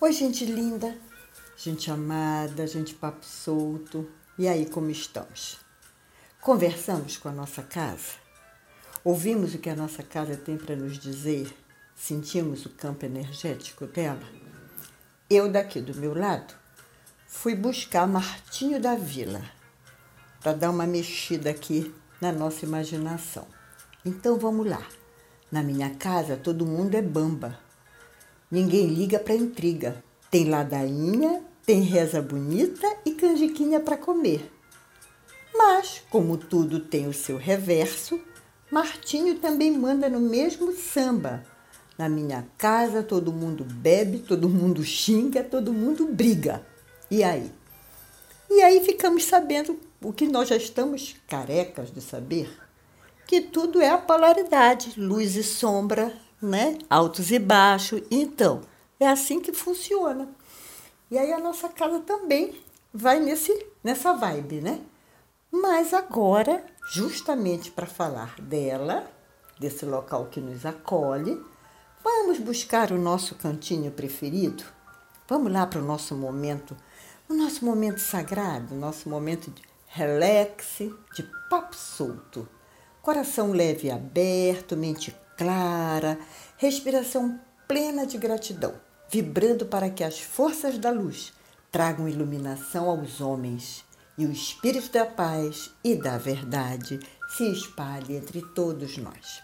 Oi, gente linda, gente amada, gente papo solto. E aí, como estamos? Conversamos com a nossa casa? Ouvimos o que a nossa casa tem para nos dizer? Sentimos o campo energético dela? Eu, daqui do meu lado, fui buscar Martinho da Vila para dar uma mexida aqui na nossa imaginação. Então vamos lá. Na minha casa todo mundo é bamba. Ninguém liga para intriga. Tem ladainha, tem reza bonita e canjiquinha para comer. Mas, como tudo tem o seu reverso, Martinho também manda no mesmo samba. Na minha casa todo mundo bebe, todo mundo xinga, todo mundo briga. E aí? E aí ficamos sabendo o que nós já estamos carecas de saber, que tudo é a polaridade, luz e sombra, né? Altos e baixos. Então, é assim que funciona. E aí a nossa casa também vai nesse nessa vibe, né? Mas agora, justamente para falar dela, desse local que nos acolhe, vamos buscar o nosso cantinho preferido. Vamos lá para o nosso momento, o nosso momento sagrado, o nosso momento de relax, de papo solto. Coração leve e aberto, mente clara, respiração plena de gratidão, vibrando para que as forças da luz tragam iluminação aos homens e o espírito da paz e da verdade se espalhe entre todos nós,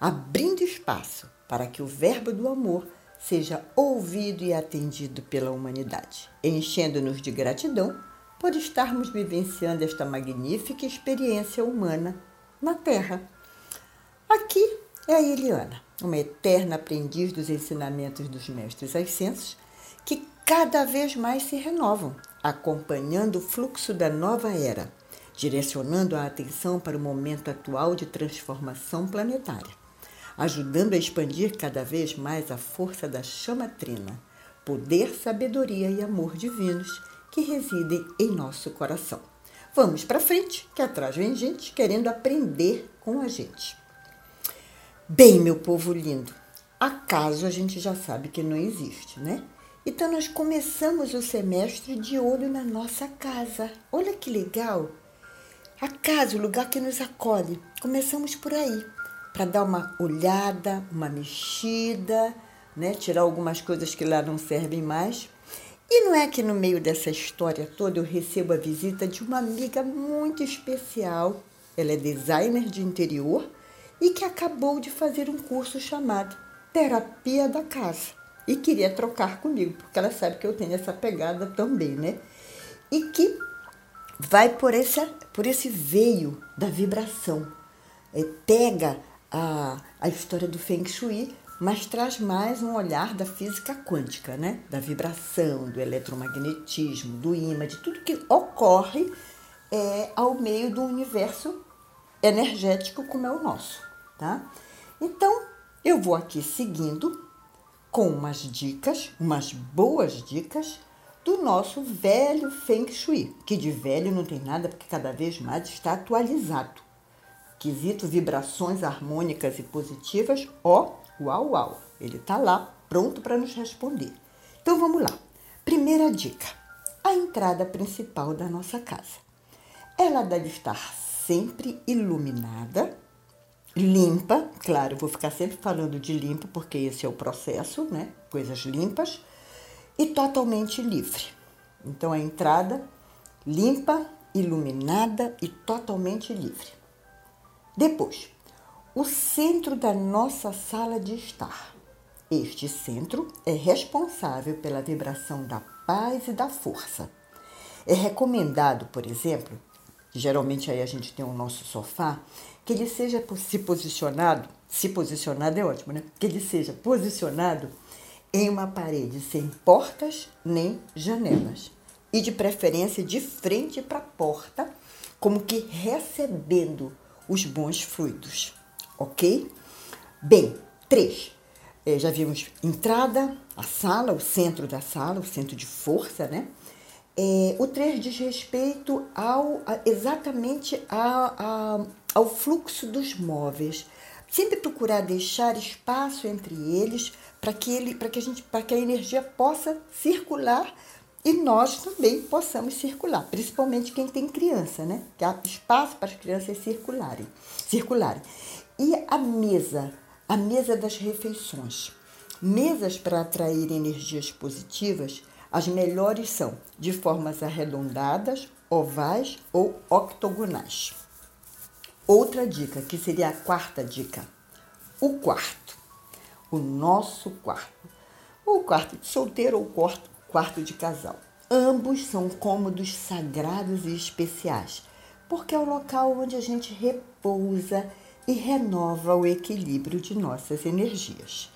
abrindo espaço para que o verbo do amor seja ouvido e atendido pela humanidade, enchendo-nos de gratidão por estarmos vivenciando esta magnífica experiência humana na Terra. Aqui é a Eliana, uma eterna aprendiz dos ensinamentos dos mestres ascensos, que cada vez mais se renovam, acompanhando o fluxo da nova era, direcionando a atenção para o momento atual de transformação planetária, ajudando a expandir cada vez mais a força da chama trina, poder, sabedoria e amor divinos que residem em nosso coração. Vamos para frente, que atrás vem gente querendo aprender com a gente. Bem, meu povo lindo, acaso a gente já sabe que não existe, né? Então nós começamos o semestre de olho na nossa casa. Olha que legal! A casa, o lugar que nos acolhe. Começamos por aí, para dar uma olhada, uma mexida, né? Tirar algumas coisas que lá não servem mais e não é que no meio dessa história toda eu recebo a visita de uma amiga muito especial. Ela é designer de interior e que acabou de fazer um curso chamado Terapia da Casa. E queria trocar comigo, porque ela sabe que eu tenho essa pegada também, né? E que vai por esse, por esse veio da vibração. É, pega a, a história do Feng Shui mas traz mais um olhar da física quântica, né? Da vibração, do eletromagnetismo, do imã, de tudo que ocorre é, ao meio do universo energético como é o nosso, tá? Então, eu vou aqui seguindo com umas dicas, umas boas dicas do nosso velho Feng Shui, que de velho não tem nada porque cada vez mais está atualizado. Quesito vibrações harmônicas e positivas, ó, Uau, uau! Ele está lá, pronto para nos responder. Então vamos lá. Primeira dica: a entrada principal da nossa casa. Ela deve estar sempre iluminada, limpa, claro, vou ficar sempre falando de limpa porque esse é o processo, né? Coisas limpas e totalmente livre. Então a entrada limpa, iluminada e totalmente livre. Depois, o centro da nossa sala de estar. Este centro é responsável pela vibração da paz e da força. É recomendado, por exemplo, geralmente aí a gente tem o nosso sofá, que ele seja se posicionado, se posicionado é ótimo, né? Que ele seja posicionado em uma parede sem portas nem janelas e de preferência de frente para a porta, como que recebendo os bons fluidos ok? Bem, três. É, já vimos entrada, a sala, o centro da sala, o centro de força, né? É, o três diz respeito ao, a, exatamente a, a, ao fluxo dos móveis, sempre procurar deixar espaço entre eles para que ele, que a gente, que a energia possa circular e nós também possamos circular, principalmente quem tem criança, né? Que há espaço para as crianças circularem, circularem. E a mesa, a mesa das refeições. Mesas para atrair energias positivas, as melhores são de formas arredondadas, ovais ou octogonais. Outra dica, que seria a quarta dica, o quarto, o nosso quarto. O quarto de solteiro ou quarto, quarto de casal. Ambos são cômodos sagrados e especiais, porque é o local onde a gente repousa e renova o equilíbrio de nossas energias.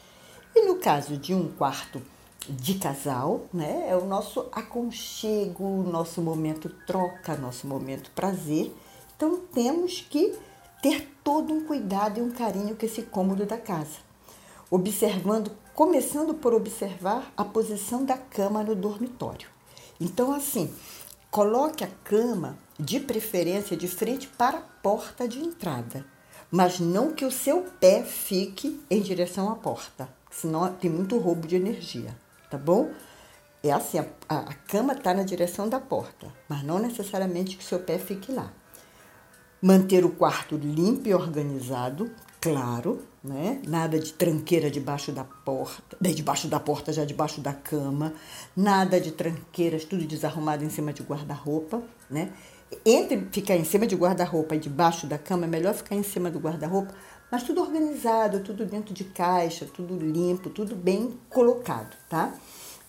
E no caso de um quarto de casal, né, é o nosso aconchego, nosso momento troca, nosso momento prazer. Então temos que ter todo um cuidado e um carinho com esse cômodo da casa, observando, começando por observar a posição da cama no dormitório. Então assim, coloque a cama de preferência de frente para a porta de entrada mas não que o seu pé fique em direção à porta, senão tem muito roubo de energia, tá bom? É assim, a, a cama está na direção da porta, mas não necessariamente que seu pé fique lá. Manter o quarto limpo e organizado, claro, né? Nada de tranqueira debaixo da porta, debaixo da porta, já debaixo da cama, nada de tranqueiras, tudo desarrumado em cima de guarda-roupa, né? entre ficar em cima de guarda-roupa e debaixo da cama, é melhor ficar em cima do guarda-roupa, mas tudo organizado, tudo dentro de caixa, tudo limpo, tudo bem colocado, tá?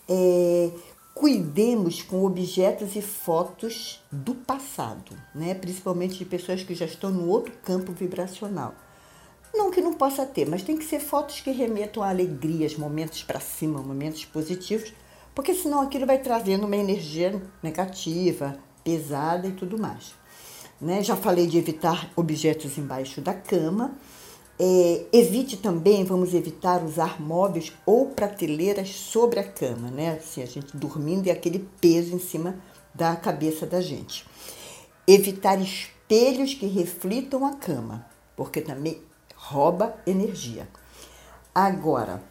É, cuidemos com objetos e fotos do passado, né? principalmente de pessoas que já estão no outro campo vibracional. Não que não possa ter, mas tem que ser fotos que remetam a alegrias, momentos para cima, momentos positivos, porque senão aquilo vai trazendo uma energia negativa, pesada e tudo mais. Né? Já falei de evitar objetos embaixo da cama. É, evite também, vamos evitar usar móveis ou prateleiras sobre a cama, né? Assim, a gente dormindo e aquele peso em cima da cabeça da gente. Evitar espelhos que reflitam a cama, porque também rouba energia. Agora,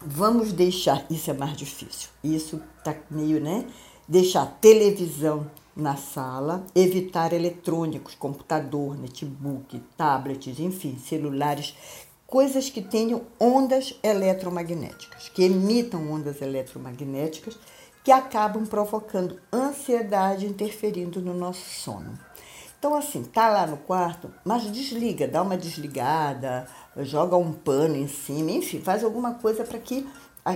vamos deixar, isso é mais difícil, isso tá meio, né? Deixar televisão na sala, evitar eletrônicos, computador, notebook, tablets, enfim, celulares, coisas que tenham ondas eletromagnéticas, que emitam ondas eletromagnéticas que acabam provocando ansiedade, interferindo no nosso sono. Então, assim, tá lá no quarto, mas desliga, dá uma desligada, joga um pano em cima, enfim, faz alguma coisa para que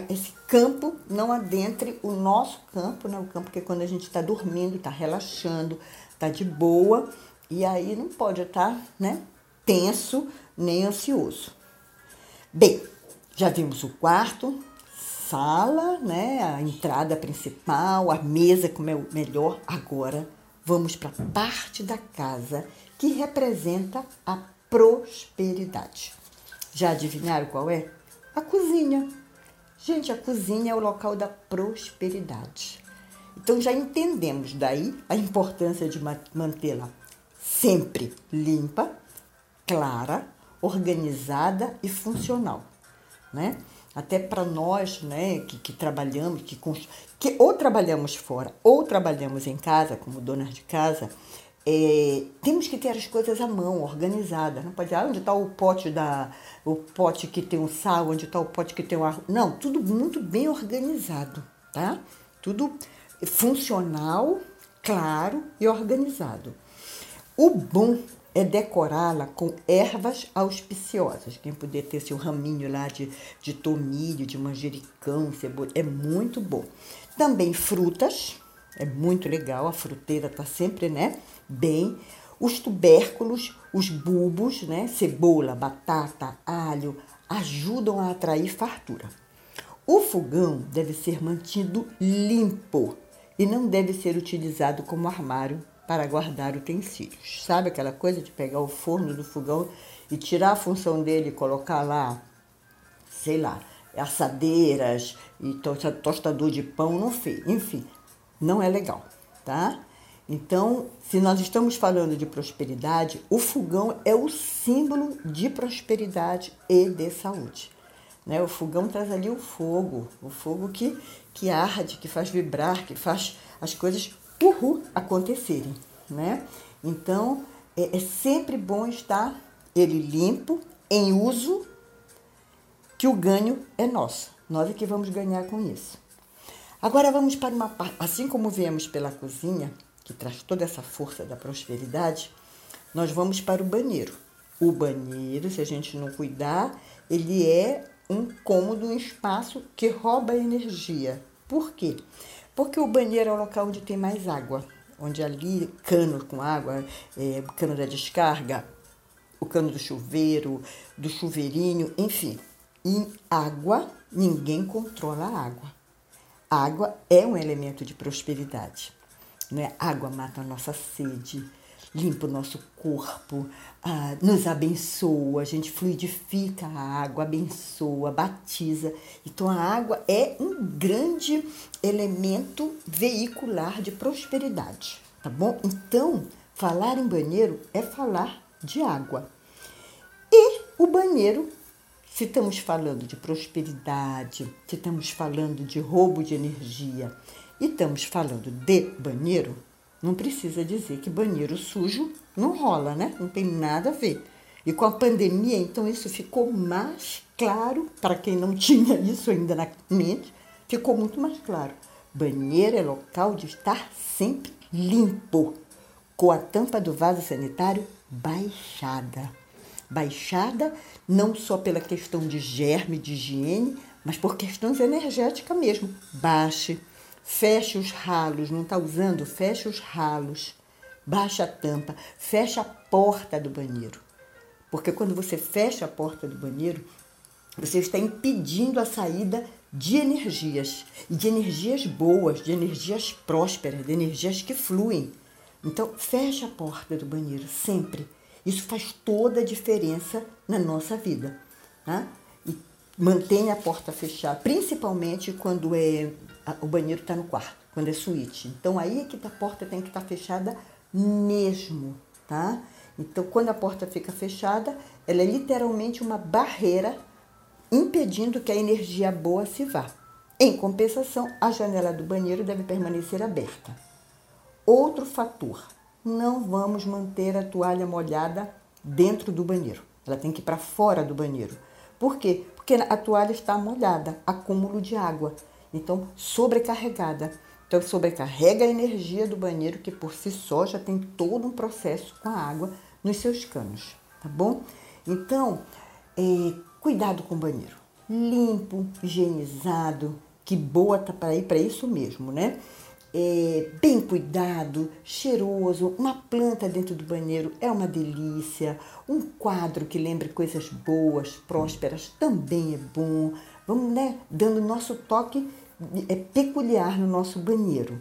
esse campo não adentre o nosso campo, né? o campo que é quando a gente está dormindo, está relaxando, está de boa, e aí não pode estar tá, né, tenso nem ansioso. Bem, já vimos o quarto, sala, né, a entrada principal, a mesa como é o melhor. Agora vamos para a parte da casa que representa a prosperidade. Já adivinharam qual é? A cozinha. Gente, a cozinha é o local da prosperidade. Então já entendemos daí a importância de mantê-la sempre limpa, clara, organizada e funcional, né? Até para nós, né, que, que trabalhamos, que, que ou trabalhamos fora ou trabalhamos em casa, como donas de casa, é, temos que ter as coisas à mão, organizadas. Não pode dizer, ah, onde está o pote da, o pote que tem o sal, onde está o pote que tem o arroz. Não, tudo muito bem organizado, tá? Tudo funcional, claro e organizado. O bom é decorá-la com ervas auspiciosas. Quem puder ter seu raminho lá de, de tomilho, de manjericão, cebola, é muito bom. Também frutas, é muito legal, a fruteira está sempre, né? bem os tubérculos, os bulbos, né, cebola, batata, alho, ajudam a atrair fartura. O fogão deve ser mantido limpo e não deve ser utilizado como armário para guardar utensílios. Sabe aquela coisa de pegar o forno do fogão e tirar a função dele e colocar lá, sei lá, assadeiras e tostador de pão, não sei, enfim, não é legal, tá? Então, se nós estamos falando de prosperidade, o fogão é o símbolo de prosperidade e de saúde. Né? O fogão traz ali o fogo, o fogo que, que arde, que faz vibrar, que faz as coisas uhul, acontecerem. Né? Então, é, é sempre bom estar ele limpo, em uso, que o ganho é nosso. Nós é que vamos ganhar com isso. Agora vamos para uma parte, assim como viemos pela cozinha, que traz toda essa força da prosperidade, nós vamos para o banheiro. O banheiro, se a gente não cuidar, ele é um cômodo, um espaço que rouba energia. Por quê? Porque o banheiro é o local onde tem mais água, onde ali cano com água, é, cano da descarga, o cano do chuveiro, do chuveirinho, enfim. Em água, ninguém controla a água. Água é um elemento de prosperidade. Né? Água mata a nossa sede, limpa o nosso corpo, ah, nos abençoa, a gente fluidifica a água, abençoa, batiza. Então a água é um grande elemento veicular de prosperidade, tá bom? Então, falar em banheiro é falar de água. E o banheiro, se estamos falando de prosperidade, se estamos falando de roubo de energia e estamos falando de banheiro, não precisa dizer que banheiro sujo não rola, né? Não tem nada a ver. E com a pandemia, então, isso ficou mais claro, para quem não tinha isso ainda na mente, ficou muito mais claro. Banheiro é local de estar sempre limpo, com a tampa do vaso sanitário baixada. Baixada não só pela questão de germe, de higiene, mas por questões energéticas mesmo. Baixe, Feche os ralos, não está usando? Feche os ralos. Baixa a tampa, fecha a porta do banheiro. Porque quando você fecha a porta do banheiro, você está impedindo a saída de energias. E de energias boas, de energias prósperas, de energias que fluem. Então, fecha a porta do banheiro sempre. Isso faz toda a diferença na nossa vida. Tá? E mantenha a porta fechada, principalmente quando é o banheiro está no quarto, quando é suíte. Então aí é que a porta tem que estar tá fechada mesmo, tá? Então quando a porta fica fechada, ela é literalmente uma barreira impedindo que a energia boa se vá. Em compensação, a janela do banheiro deve permanecer aberta. Outro fator: não vamos manter a toalha molhada dentro do banheiro. Ela tem que ir para fora do banheiro. Por quê? Porque a toalha está molhada, acúmulo de água. Então, sobrecarregada. Então, sobrecarrega a energia do banheiro, que por si só já tem todo um processo com a água nos seus canos, tá bom? Então, é, cuidado com o banheiro. Limpo, higienizado, que boa tá para ir para isso mesmo, né? É, bem cuidado, cheiroso, uma planta dentro do banheiro é uma delícia, um quadro que lembre coisas boas, prósperas também é bom. Vamos, né, dando nosso toque é, peculiar no nosso banheiro.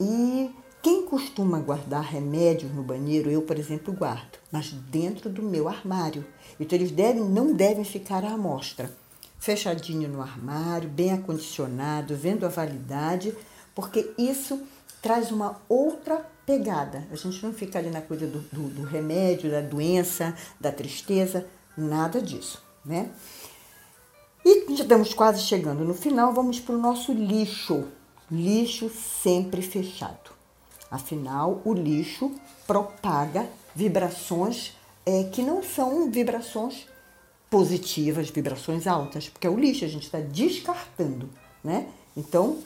E quem costuma guardar remédios no banheiro, eu, por exemplo, guardo, mas dentro do meu armário. Então eles devem, não devem ficar à mostra. Fechadinho no armário, bem acondicionado, vendo a validade, porque isso traz uma outra pegada. A gente não fica ali na coisa do, do, do remédio, da doença, da tristeza, nada disso, né? E já estamos quase chegando no final, vamos para o nosso lixo. Lixo sempre fechado. Afinal, o lixo propaga vibrações é, que não são vibrações positivas, vibrações altas, porque é o lixo, a gente está descartando, né? Então,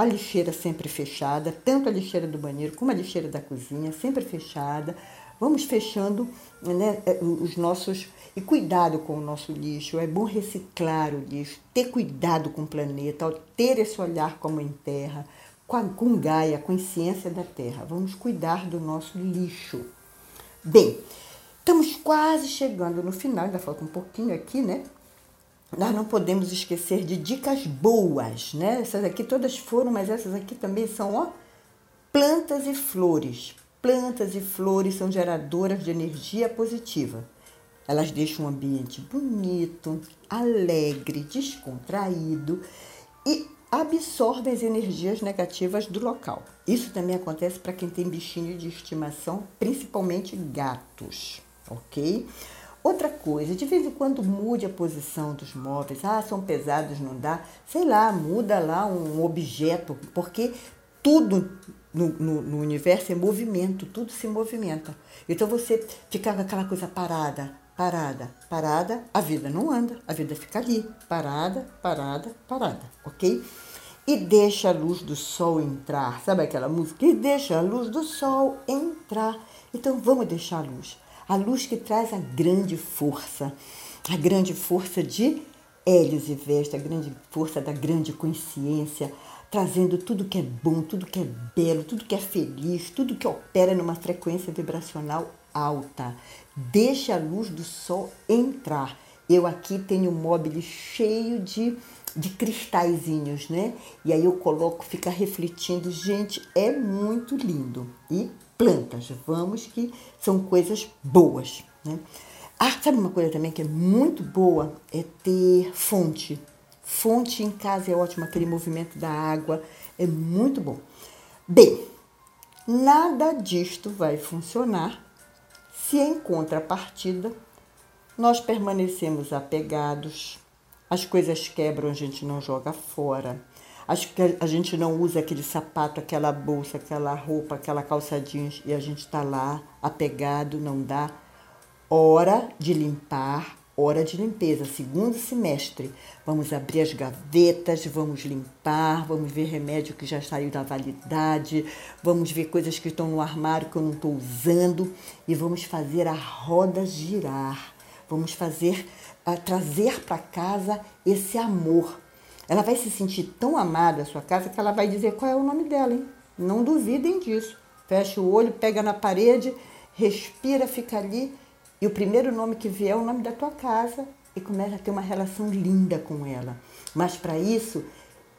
a lixeira sempre fechada, tanto a lixeira do banheiro como a lixeira da cozinha, sempre fechada. Vamos fechando né, é, os nossos. E cuidado com o nosso lixo. É bom reciclar o lixo, ter cuidado com o planeta, ter esse olhar com a Mãe Terra, com, a, com Gaia, a consciência da Terra. Vamos cuidar do nosso lixo. Bem, estamos quase chegando no final, ainda falta um pouquinho aqui, né? Nós não podemos esquecer de dicas boas, né? Essas aqui todas foram, mas essas aqui também são, ó, plantas e flores. Plantas e flores são geradoras de energia positiva. Elas deixam um ambiente bonito, alegre, descontraído e absorvem as energias negativas do local. Isso também acontece para quem tem bichinho de estimação, principalmente gatos, ok? Outra coisa, de vez em quando mude a posição dos móveis. Ah, são pesados, não dá. Sei lá, muda lá um objeto, porque tudo no, no, no, universo é movimento, tudo se movimenta. Então você fica com aquela coisa parada, parada, parada, a vida não anda, a vida fica ali, parada, parada, parada, ok? E deixa a luz do sol entrar, sabe aquela música? E deixa a luz do sol entrar. Então vamos deixar a luz, a luz que traz a grande força, a grande força de Hélios e Vesta, a grande força da grande consciência, trazendo tudo que é bom, tudo que é belo, tudo que é feliz, tudo que opera numa frequência vibracional alta. Deixa a luz do sol entrar. Eu aqui tenho um móvel cheio de, de cristalzinhos, né? E aí eu coloco, fica refletindo. Gente, é muito lindo. E plantas, vamos que são coisas boas, né? Ah, sabe uma coisa também que é muito boa? É ter fonte. Fonte em casa é ótimo, aquele movimento da água é muito bom. Bem, nada disto vai funcionar se em contrapartida nós permanecemos apegados, as coisas quebram, a gente não joga fora, a gente não usa aquele sapato, aquela bolsa, aquela roupa, aquela calça jeans e a gente está lá apegado, não dá. Hora de limpar, hora de limpeza, segundo semestre. Vamos abrir as gavetas, vamos limpar, vamos ver remédio que já saiu da validade, vamos ver coisas que estão no armário que eu não estou usando e vamos fazer a roda girar. Vamos fazer, uh, trazer para casa esse amor. Ela vai se sentir tão amada a sua casa que ela vai dizer qual é o nome dela, hein? Não duvidem disso. Fecha o olho, pega na parede, respira, fica ali e o primeiro nome que vier é o nome da tua casa e começa a ter uma relação linda com ela. Mas para isso,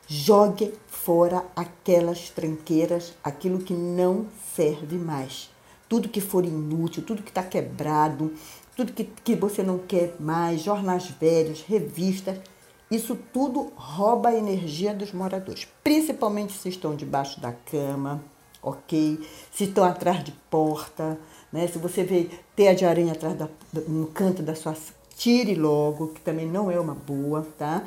jogue fora aquelas tranqueiras, aquilo que não serve mais. Tudo que for inútil, tudo que está quebrado, tudo que, que você não quer mais, jornais velhos, revistas, isso tudo rouba a energia dos moradores, principalmente se estão debaixo da cama, ok? Se estão atrás de porta, né? Se você vê teia de aranha atrás da, no canto da sua tire logo, que também não é uma boa, tá?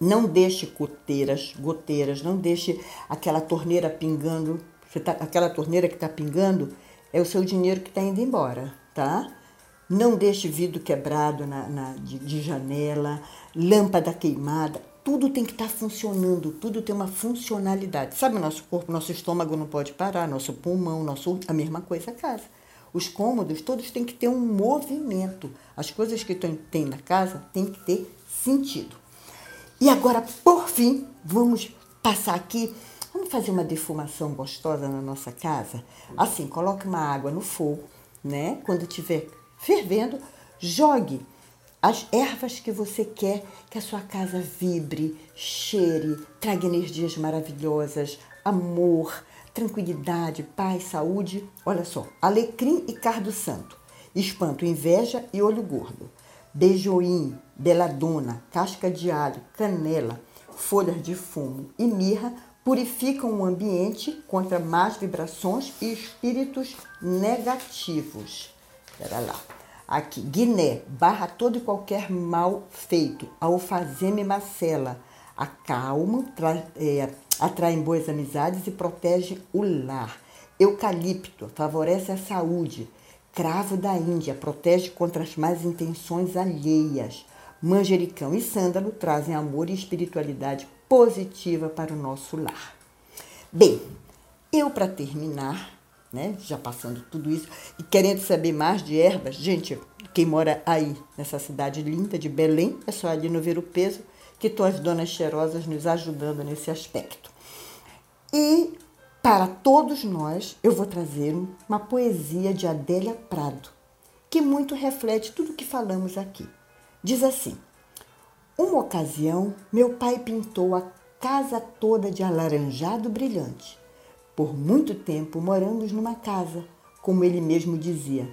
Não deixe goteiras, goteiras, não deixe aquela torneira pingando, tá, aquela torneira que está pingando é o seu dinheiro que está indo embora, tá? Não deixe vidro quebrado na, na de, de, janela, lâmpada queimada, tudo tem que estar tá funcionando, tudo tem uma funcionalidade. Sabe o nosso corpo, nosso estômago não pode parar, nosso pulmão, nosso, a mesma coisa a casa. Os cômodos todos têm que ter um movimento. As coisas que tem na casa têm que ter sentido. E agora, por fim, vamos passar aqui. Vamos fazer uma defumação gostosa na nossa casa? Assim, coloque uma água no fogo, né? Quando estiver fervendo, jogue as ervas que você quer que a sua casa vibre, cheire, traga energias maravilhosas, amor, tranquilidade, paz, saúde. Olha só, alecrim e cardo santo, espanto, inveja e olho gordo, beijoim, beladona, casca de alho, canela, folhas de fumo e mirra purificam o ambiente contra más vibrações e espíritos negativos. Espera lá. Aqui, Guiné, barra todo e qualquer mal feito, alfazeme macela, acalma, tra, é, atraem boas amizades e protege o lar. Eucalipto favorece a saúde. Cravo da Índia protege contra as más intenções alheias. Manjericão e sândalo trazem amor e espiritualidade positiva para o nosso lar. Bem, eu para terminar, né, já passando tudo isso e querendo saber mais de ervas, gente, quem mora aí nessa cidade linda de Belém, é só ali no Ver o Peso, que estão as donas cheirosas nos ajudando nesse aspecto. E para todos nós, eu vou trazer uma poesia de Adélia Prado, que muito reflete tudo o que falamos aqui. Diz assim: Uma ocasião, meu pai pintou a casa toda de alaranjado brilhante. Por muito tempo moramos numa casa, como ele mesmo dizia,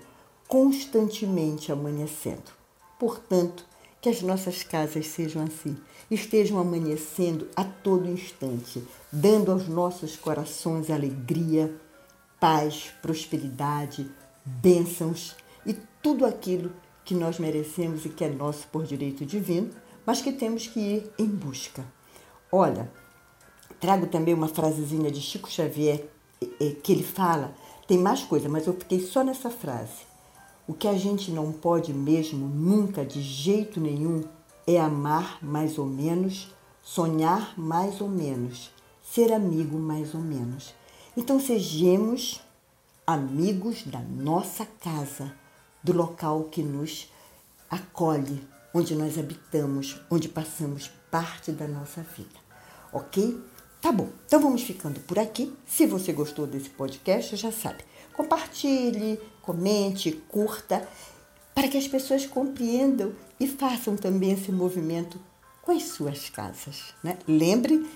constantemente amanhecendo. Portanto, Que as nossas casas sejam assim, estejam amanhecendo a todo instante, dando aos nossos corações alegria, paz, prosperidade, bênçãos e tudo aquilo que nós merecemos e que é nosso por direito divino, mas que temos que ir em busca. Olha, trago também uma frasezinha de Chico Xavier que ele fala, tem mais coisa, mas eu fiquei só nessa frase. O que a gente não pode mesmo, nunca, de jeito nenhum, é amar mais ou menos, sonhar mais ou menos, ser amigo mais ou menos. Então sejamos amigos da nossa casa, do local que nos acolhe, onde nós habitamos, onde passamos parte da nossa vida. Ok? Tá bom, então vamos ficando por aqui. Se você gostou desse podcast, já sabe, compartilhe, comente, curta, para que as pessoas compreendam e façam também esse movimento com as suas casas. Né? Lembre,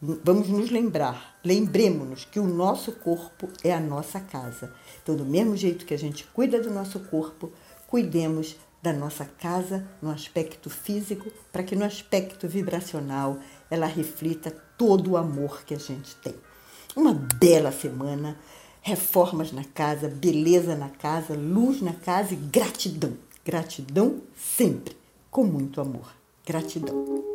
vamos nos lembrar, lembremos-nos que o nosso corpo é a nossa casa. Então, do mesmo jeito que a gente cuida do nosso corpo, cuidemos da nossa casa no aspecto físico, para que no aspecto vibracional ela reflita todo o amor que a gente tem. Uma bela semana, reformas na casa, beleza na casa, luz na casa e gratidão. Gratidão sempre, com muito amor. Gratidão.